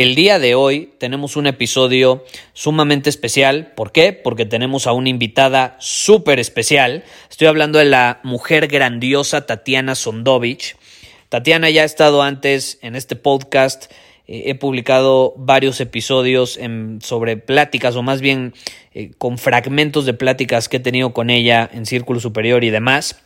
El día de hoy tenemos un episodio sumamente especial. ¿Por qué? Porque tenemos a una invitada súper especial. Estoy hablando de la mujer grandiosa Tatiana Sondovich. Tatiana ya ha estado antes en este podcast. Eh, he publicado varios episodios sobre pláticas o más bien eh, con fragmentos de pláticas que he tenido con ella en Círculo Superior y demás.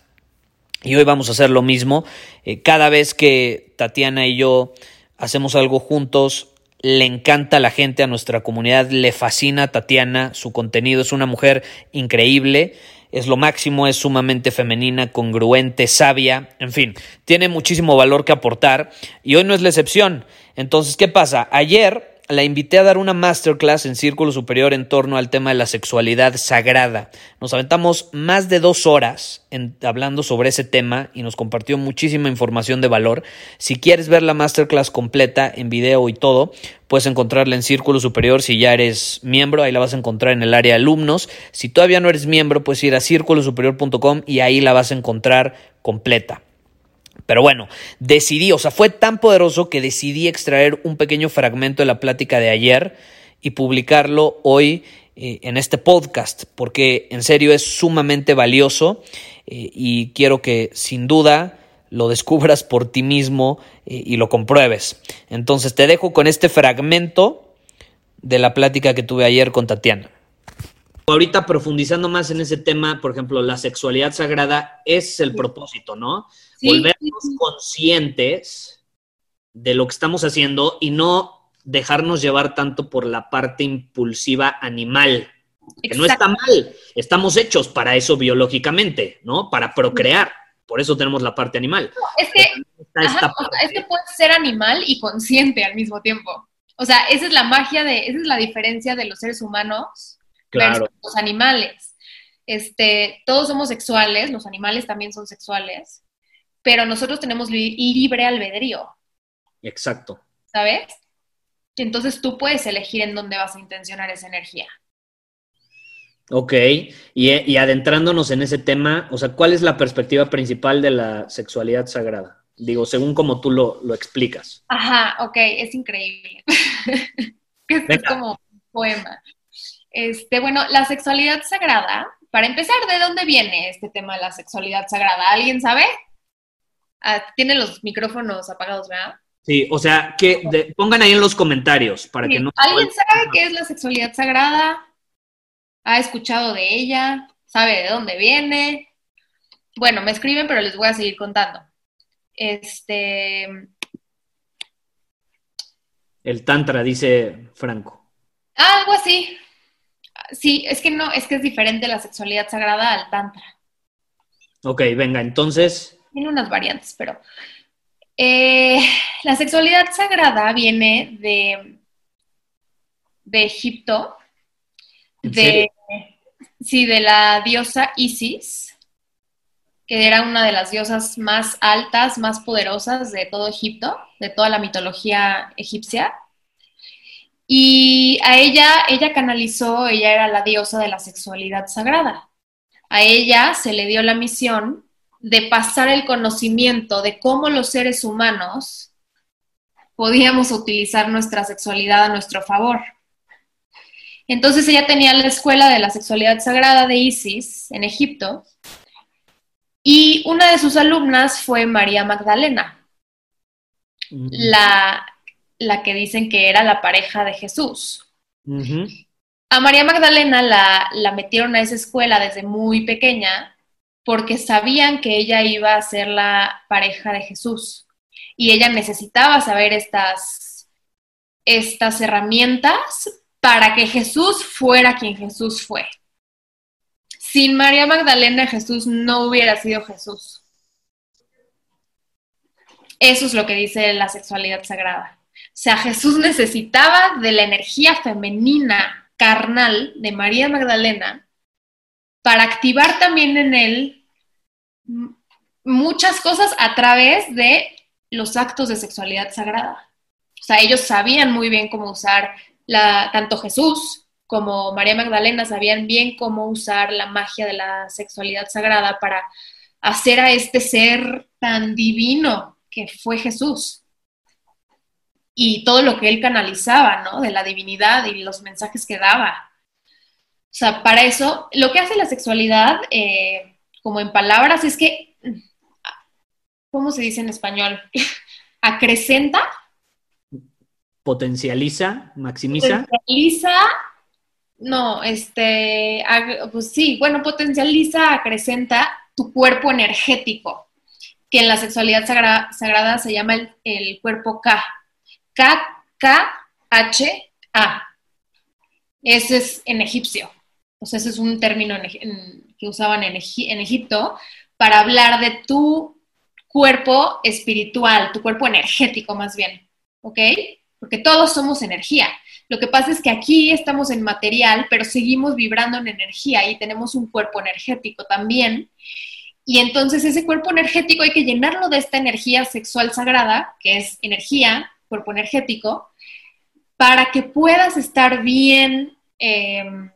Y hoy vamos a hacer lo mismo. Eh, cada vez que Tatiana y yo hacemos algo juntos, le encanta a la gente, a nuestra comunidad, le fascina a Tatiana, su contenido es una mujer increíble, es lo máximo, es sumamente femenina, congruente, sabia, en fin, tiene muchísimo valor que aportar y hoy no es la excepción. Entonces, ¿qué pasa? Ayer la invité a dar una masterclass en Círculo Superior en torno al tema de la sexualidad sagrada. Nos aventamos más de dos horas hablando sobre ese tema y nos compartió muchísima información de valor. Si quieres ver la masterclass completa en video y todo, puedes encontrarla en Círculo Superior si ya eres miembro, ahí la vas a encontrar en el área alumnos. Si todavía no eres miembro, puedes ir a círculosuperior.com y ahí la vas a encontrar completa. Pero bueno, decidí, o sea, fue tan poderoso que decidí extraer un pequeño fragmento de la plática de ayer y publicarlo hoy eh, en este podcast, porque en serio es sumamente valioso eh, y quiero que sin duda lo descubras por ti mismo eh, y lo compruebes. Entonces te dejo con este fragmento de la plática que tuve ayer con Tatiana. Ahorita profundizando más en ese tema, por ejemplo, la sexualidad sagrada es el propósito, ¿no? Volvernos conscientes de lo que estamos haciendo y no dejarnos llevar tanto por la parte impulsiva animal. Que no está mal, estamos hechos para eso biológicamente, ¿no? Para procrear. Por eso tenemos la parte animal. es, que, es que puede ser animal y consciente al mismo tiempo. O sea, esa es la magia de, esa es la diferencia de los seres humanos claro. los animales. Este, todos somos sexuales, los animales también son sexuales, pero nosotros tenemos libre albedrío. Exacto. ¿Sabes? Entonces tú puedes elegir en dónde vas a intencionar esa energía. Ok, y, adentrándonos en ese tema, o sea, ¿cuál es la perspectiva principal de la sexualidad sagrada? Digo, según como tú lo, explicas. Ajá, ok, es increíble. es como un poema. Este, bueno, la sexualidad sagrada, para empezar, ¿de dónde viene este tema de la sexualidad sagrada? ¿Alguien sabe? Ah, tiene los micrófonos apagados, ¿verdad? Sí, o sea, que pongan ahí en los comentarios para que no... ¿Alguien sabe qué es la sexualidad sagrada? ¿Ha escuchado de ella? ¿Sabe de dónde viene? Bueno, me escriben, pero les voy a seguir contando. Este... El Tantra, dice Franco. algo así. Sí, es que no, es que es diferente la sexualidad sagrada al Tantra. Ok, venga, entonces tiene unas variantes, pero eh, la sexualidad sagrada viene de, de Egipto, de, sí, de la diosa Isis, que era una de las diosas más altas, más poderosas de todo Egipto, de toda la mitología egipcia. Y a ella, ella canalizó, ella era la diosa de la sexualidad sagrada. A ella se le dio la misión de pasar el conocimiento de cómo los seres humanos podíamos utilizar nuestra sexualidad a nuestro favor. Entonces ella tenía la escuela de la sexualidad sagrada de Isis en Egipto Y una de sus alumnas fue María Magdalena, la, la, que dicen que era la pareja de Jesús. A María Magdalena la, la metieron a esa escuela desde muy pequeña porque sabían que ella iba a ser la pareja de Jesús y ella necesitaba saber estas, estas herramientas para que Jesús fuera quien Jesús fue. Sin María Magdalena Jesús no hubiera sido Jesús. Eso es lo que dice la sexualidad sagrada. O sea, Jesús necesitaba de la energía femenina carnal de María Magdalena para activar también en él muchas cosas a través de los actos de sexualidad sagrada. O sea, ellos sabían muy bien cómo usar tanto Jesús como María Magdalena sabían bien cómo usar la magia de la sexualidad sagrada para hacer a este ser tan divino que fue Jesús. Y todo lo que él canalizaba, ¿no? De la divinidad y los mensajes que daba. O sea, para eso, lo que hace la sexualidad, eh, como en palabras, es que, ¿cómo se dice en español? Acrecenta potencializa, maximiza. Potencializa, no, este, pues sí, bueno, potencializa, acrecenta tu cuerpo energético, que en la sexualidad sagrada, se llama el, cuerpo K. K, K, H, A. Ese es en egipcio. O sea, ese es un término que usaban en, Egipto para hablar de tu cuerpo espiritual, tu cuerpo energético más bien. ¿Ok? porque todos somos energía. Lo que pasa es que aquí estamos en material, pero seguimos vibrando en energía y tenemos un cuerpo energético también. Y entonces ese cuerpo energético hay que llenarlo de esta energía sexual sagrada, que es energía, cuerpo energético, para que puedas estar bien, em,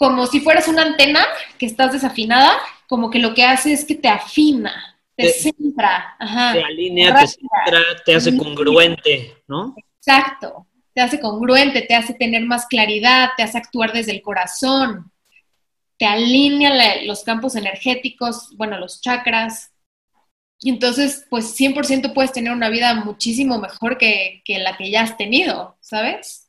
como si fueras una antena que estás desafinada, como que lo que hace es que te afina, te, centra, te alinea, te centra, te hace congruente, ¿no? Exacto, te hace congruente, te hace tener más claridad, te hace actuar desde el corazón, te alinea los campos energéticos, bueno, los chakras. Y entonces, pues 100% puedes tener una vida muchísimo mejor que, que la que ya has tenido, ¿sabes?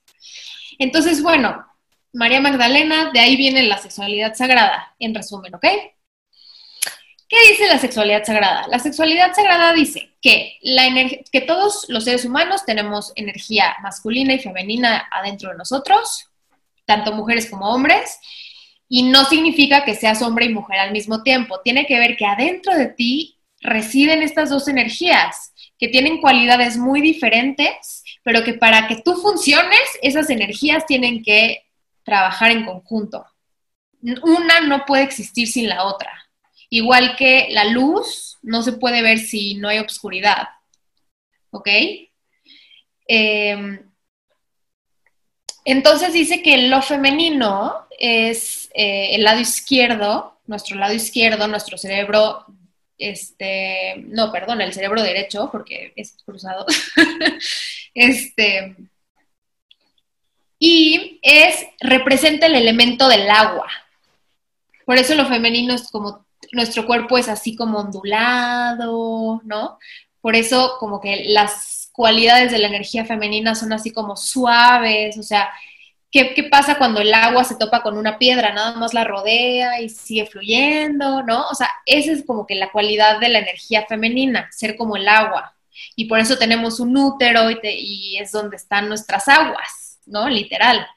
Entonces, bueno, María Magdalena, de ahí viene la sexualidad sagrada, en resumen, ¿ok? ¿Qué dice la sexualidad sagrada? La sexualidad sagrada dice que, la que todos los seres humanos tenemos energía masculina y femenina adentro de nosotros, tanto mujeres como hombres, y no significa que seas hombre y mujer al mismo tiempo. Tiene que ver que adentro de ti residen estas dos energías, que tienen cualidades muy diferentes, pero que para que tú funciones, esas energías tienen que trabajar en conjunto. Una no puede existir sin la otra. Igual que la luz no se puede ver si no hay obscuridad. ¿Ok? Em, entonces dice que lo femenino es eh, el lado izquierdo, nuestro lado izquierdo, nuestro cerebro, este, no, perdón, el cerebro derecho, porque es cruzado. este, y es, representa el elemento del agua. Por eso lo femenino es como nuestro cuerpo es así como ondulado, ¿no? Por eso como que las cualidades de la energía femenina son así como suaves, o sea, ¿qué, pasa cuando el agua se topa con una piedra? Nada más la rodea y sigue fluyendo, ¿no? O sea, esa es como que la cualidad de la energía femenina, ser como el agua. Y por eso tenemos un útero y, y es donde están nuestras aguas, ¿no? Literal.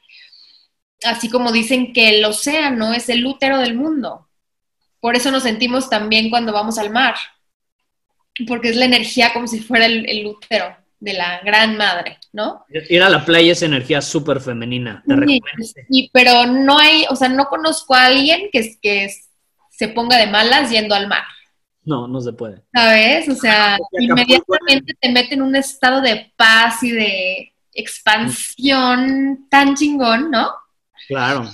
Así como dicen que el océano es el útero del mundo, por eso nos sentimos también cuando vamos al mar, porque es la energía como si fuera el, útero de la gran madre, ¿no? Ir a la playa es energía súper femenina, te sí, pero no hay, o sea, no conozco a alguien que, que se ponga de malas yendo al mar. No, no se puede. ¿Sabes? O sea, inmediatamente te mete en un estado de paz y de expansión tan chingón, ¿no? Claro.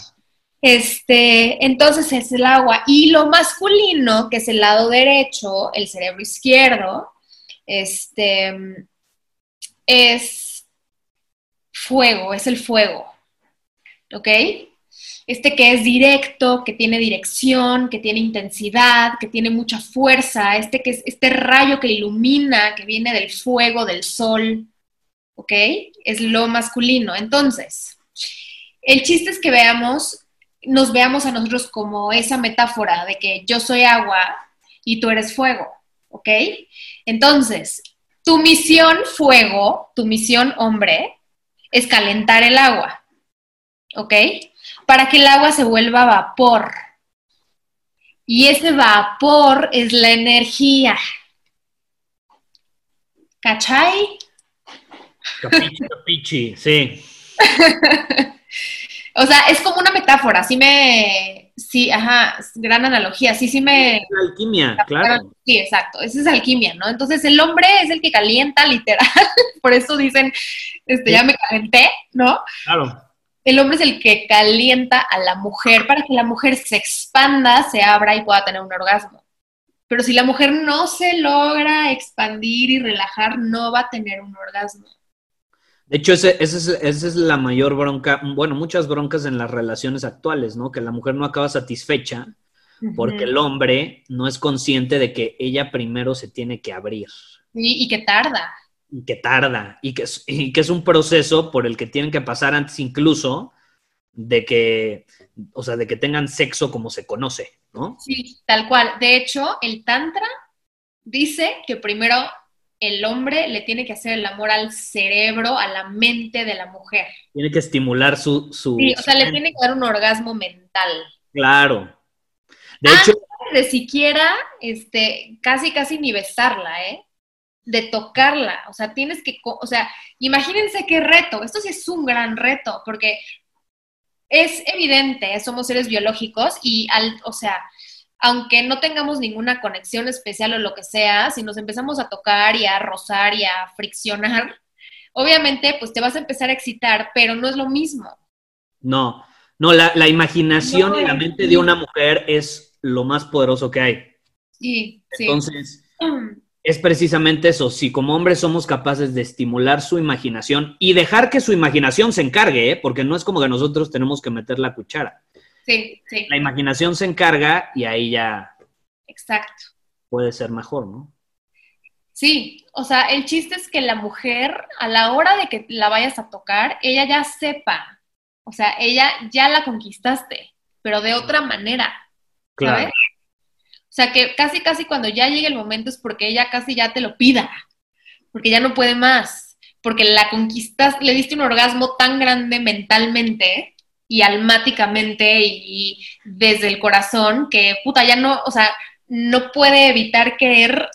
Este, entonces es el agua. Y lo masculino, que es el lado derecho, el cerebro izquierdo, este, es fuego, es el fuego. ¿Ok? este que es directo, que tiene dirección, que tiene intensidad, que tiene mucha fuerza, este que es este rayo que ilumina, que viene del fuego, del sol, ¿ok? Es lo masculino. Entonces, el chiste es que veamos, nos veamos a nosotros como esa metáfora de que yo soy agua y tú eres fuego, ¿ok? Entonces, tu misión fuego, tu misión hombre, es calentar el agua, ¿ok? Para que el agua se vuelva vapor. Y ese vapor es la energía. ¿Cachai? Capichi, capichi, sí. o sea, es como una metáfora, sí me, sí, ajá, gran analogía, sí, sí me... alquimia, claro. Sí, exacto, esa es alquimia, ¿no? Entonces el hombre es el que calienta, literal, por eso dicen, este, ya me calenté, ¿no? Claro. El hombre es el que calienta a la mujer para que la mujer se expanda, se abra y pueda tener un orgasmo. Pero si la mujer no se logra expandir y relajar, no va a tener un orgasmo. De hecho, esa es, la mayor bronca, bueno, muchas broncas en las relaciones actuales, ¿no? Que la mujer no acaba satisfecha porque el hombre no es consciente de que ella primero se tiene que abrir. Y, y que tarda. Y que tarda, y que, y que es un proceso por el que tienen que pasar antes incluso de que, o sea, de que tengan sexo como se conoce, ¿no? Sí, tal cual. De hecho, el Tantra dice que primero el hombre le tiene que hacer el amor al cerebro, a la mente de la mujer. Tiene que estimular su... su sí, o sea, le tiene que dar un orgasmo mental. Claro. De hecho... De siquiera, este, casi, casi ni besarla, ¿eh? De tocarla. O sea, tienes que, o sea, imagínense qué reto. Esto sí es un gran reto, porque es evidente, somos seres biológicos y al, o sea, aunque no tengamos ninguna conexión especial o lo que sea, si nos empezamos a tocar y a rozar y a friccionar, obviamente pues te vas a empezar a excitar, pero no es lo mismo. No, no, la, imaginación y la mente de una mujer es lo más poderoso que hay. Sí, sí. Entonces, es precisamente eso. Si como hombres somos capaces de estimular su imaginación y dejar que su imaginación se encargue, ¿eh? porque no es como que nosotros tenemos que meter la cuchara. Sí, sí. La imaginación se encarga y ahí ya. Exacto. Puede ser mejor, ¿no? Sí, o sea, el chiste es que la mujer, a la hora de que la vayas a tocar, ella ya sepa. O sea, ella ya la conquistaste, pero de otra manera. Claro. O sea, que casi, casi cuando ya llegue el momento es porque ella casi ya te lo pida, porque ya no puede más, porque la conquistas, le diste un orgasmo tan grande mentalmente y almáticamente y, desde el corazón que, puta, ya no, o sea, no puede evitar querer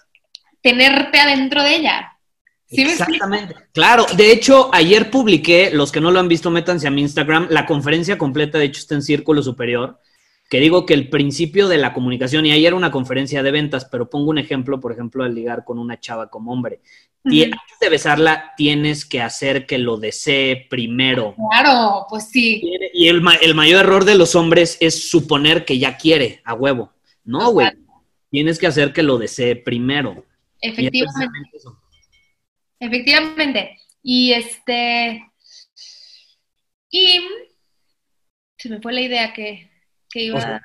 tenerte adentro de ella. ¿Sí Exactamente. Claro, de hecho, ayer publiqué, los que no lo han visto, métanse a mi Instagram, la conferencia completa, de hecho, está en Círculo Superior, que digo que el principio de la comunicación, y ayer una conferencia de ventas, pero pongo un ejemplo, por ejemplo, al ligar con una chava como hombre. Y antes de besarla, tienes que hacer que lo desee primero. Claro, pues sí. Y el, mayor error de los hombres es suponer que ya quiere a huevo. No, güey. Tienes que hacer que lo desee primero. Efectivamente. Efectivamente. Y este. Y. Se me fue la idea que, iba a.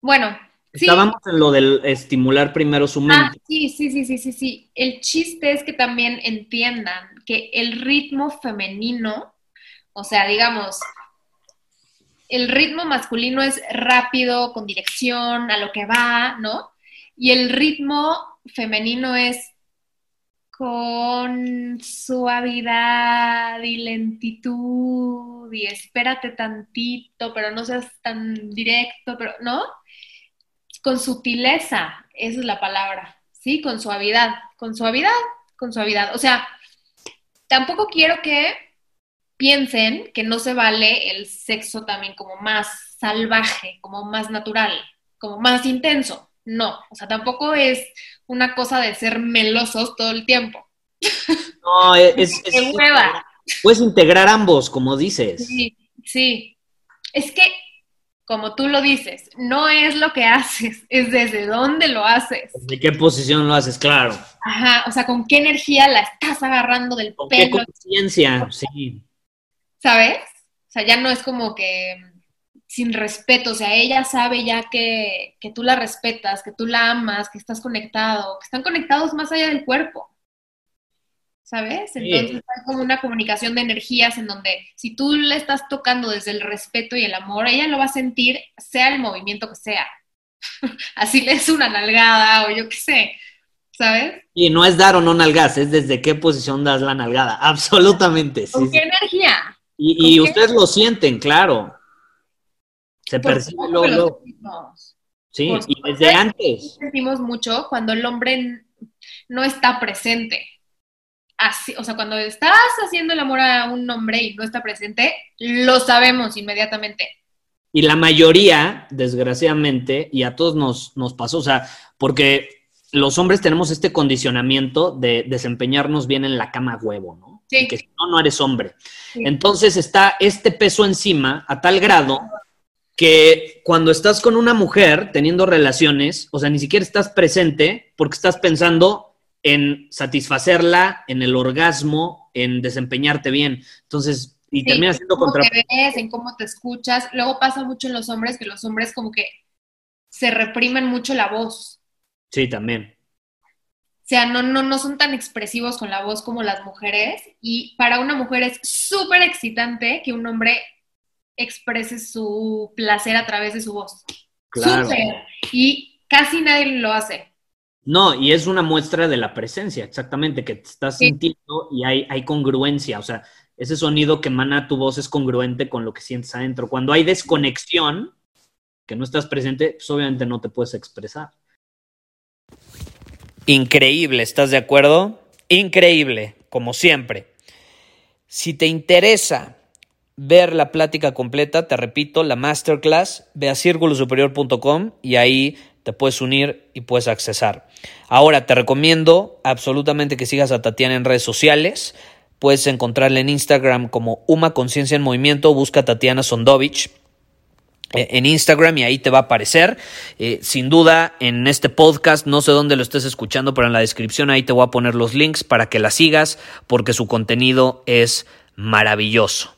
Bueno, Estábamos en lo del estimular primero su mente. Ah, sí, sí, sí, sí, sí, sí. El chiste es que también entiendan que el ritmo femenino, o sea, digamos, el ritmo masculino es rápido, con dirección, a lo que va, ¿no? Y el ritmo femenino es con suavidad y lentitud y espérate tantito, pero no seas tan directo, pero, ¿no? con sutileza, esa es la palabra, ¿sí? Con suavidad, con suavidad, con suavidad. O sea, tampoco quiero que piensen que no se vale el sexo también como más salvaje, como más natural, como más intenso. No, o sea, tampoco es una cosa de ser melosos todo el tiempo. No, es... es, Puedes integrar ambos, como dices. Sí, sí. Es que como tú lo dices, no es lo que haces, es desde dónde lo haces. ¿De qué posición lo haces? Claro. Ajá, o sea, con qué energía la estás agarrando del ¿Con pelo. Qué conciencia, sí. ¿Sabes? O sea, ya no es como que sin respeto, o sea, ella sabe ya que, que tú la respetas, que tú la amas, que estás conectado, que están conectados más allá del cuerpo. ¿sabes? Entonces hay como una comunicación de energías en donde si tú le estás tocando desde el respeto y el amor, ella lo va a sentir, sea el movimiento que sea. Así le es una nalgada o yo qué sé, ¿sabes? Y no es dar o no nalgas, es desde qué posición das la nalgada, absolutamente. ¿Con qué energía? Y, ustedes lo sienten, claro. Se percibe luego. Sí, y desde antes. Sentimos mucho cuando el hombre no está presente así, o sea, cuando estás haciendo el amor a un hombre y no está presente, lo sabemos inmediatamente. Y la mayoría, desgraciadamente, y a todos nos, nos pasó, o sea, porque los hombres tenemos este condicionamiento de desempeñarnos bien en la cama huevo, ¿no? Sí. Que si no, no eres hombre. Entonces está este peso encima a tal grado que cuando estás con una mujer teniendo relaciones, o sea, ni siquiera estás presente porque estás pensando en satisfacerla, en el orgasmo, en desempeñarte bien. Entonces, y termina siendo contra... Te ves, en cómo te escuchas. Luego pasa mucho en los hombres que los hombres como que se reprimen mucho la voz. Sí, también. O sea, no, no, no son tan expresivos con la voz como las mujeres. Y para una mujer es súper excitante que un hombre exprese su placer a través de su voz. Claro. Súper. Y casi nadie lo hace. No, y es una muestra de la presencia, exactamente, que te estás sintiendo y hay, hay congruencia, o sea, ese sonido que emana tu voz es congruente con lo que sientes adentro. Cuando hay desconexión, que no estás presente, pues obviamente no te puedes expresar. Increíble, ¿estás de acuerdo? Increíble, como siempre. Si te interesa ver la plática completa, te repito, la masterclass, ve a círculosuperior.com y ahí te puedes unir y puedes accesar. Ahora te recomiendo absolutamente que sigas a Tatiana en redes sociales. Puedes encontrarla en Instagram como Uma Conciencia en Movimiento, busca Tatiana Sondovich eh, en Instagram y ahí te va a aparecer. Eh, sin duda, en este podcast, no sé dónde lo estés escuchando, pero en la descripción ahí te voy a poner los links para que la sigas porque su contenido es maravilloso.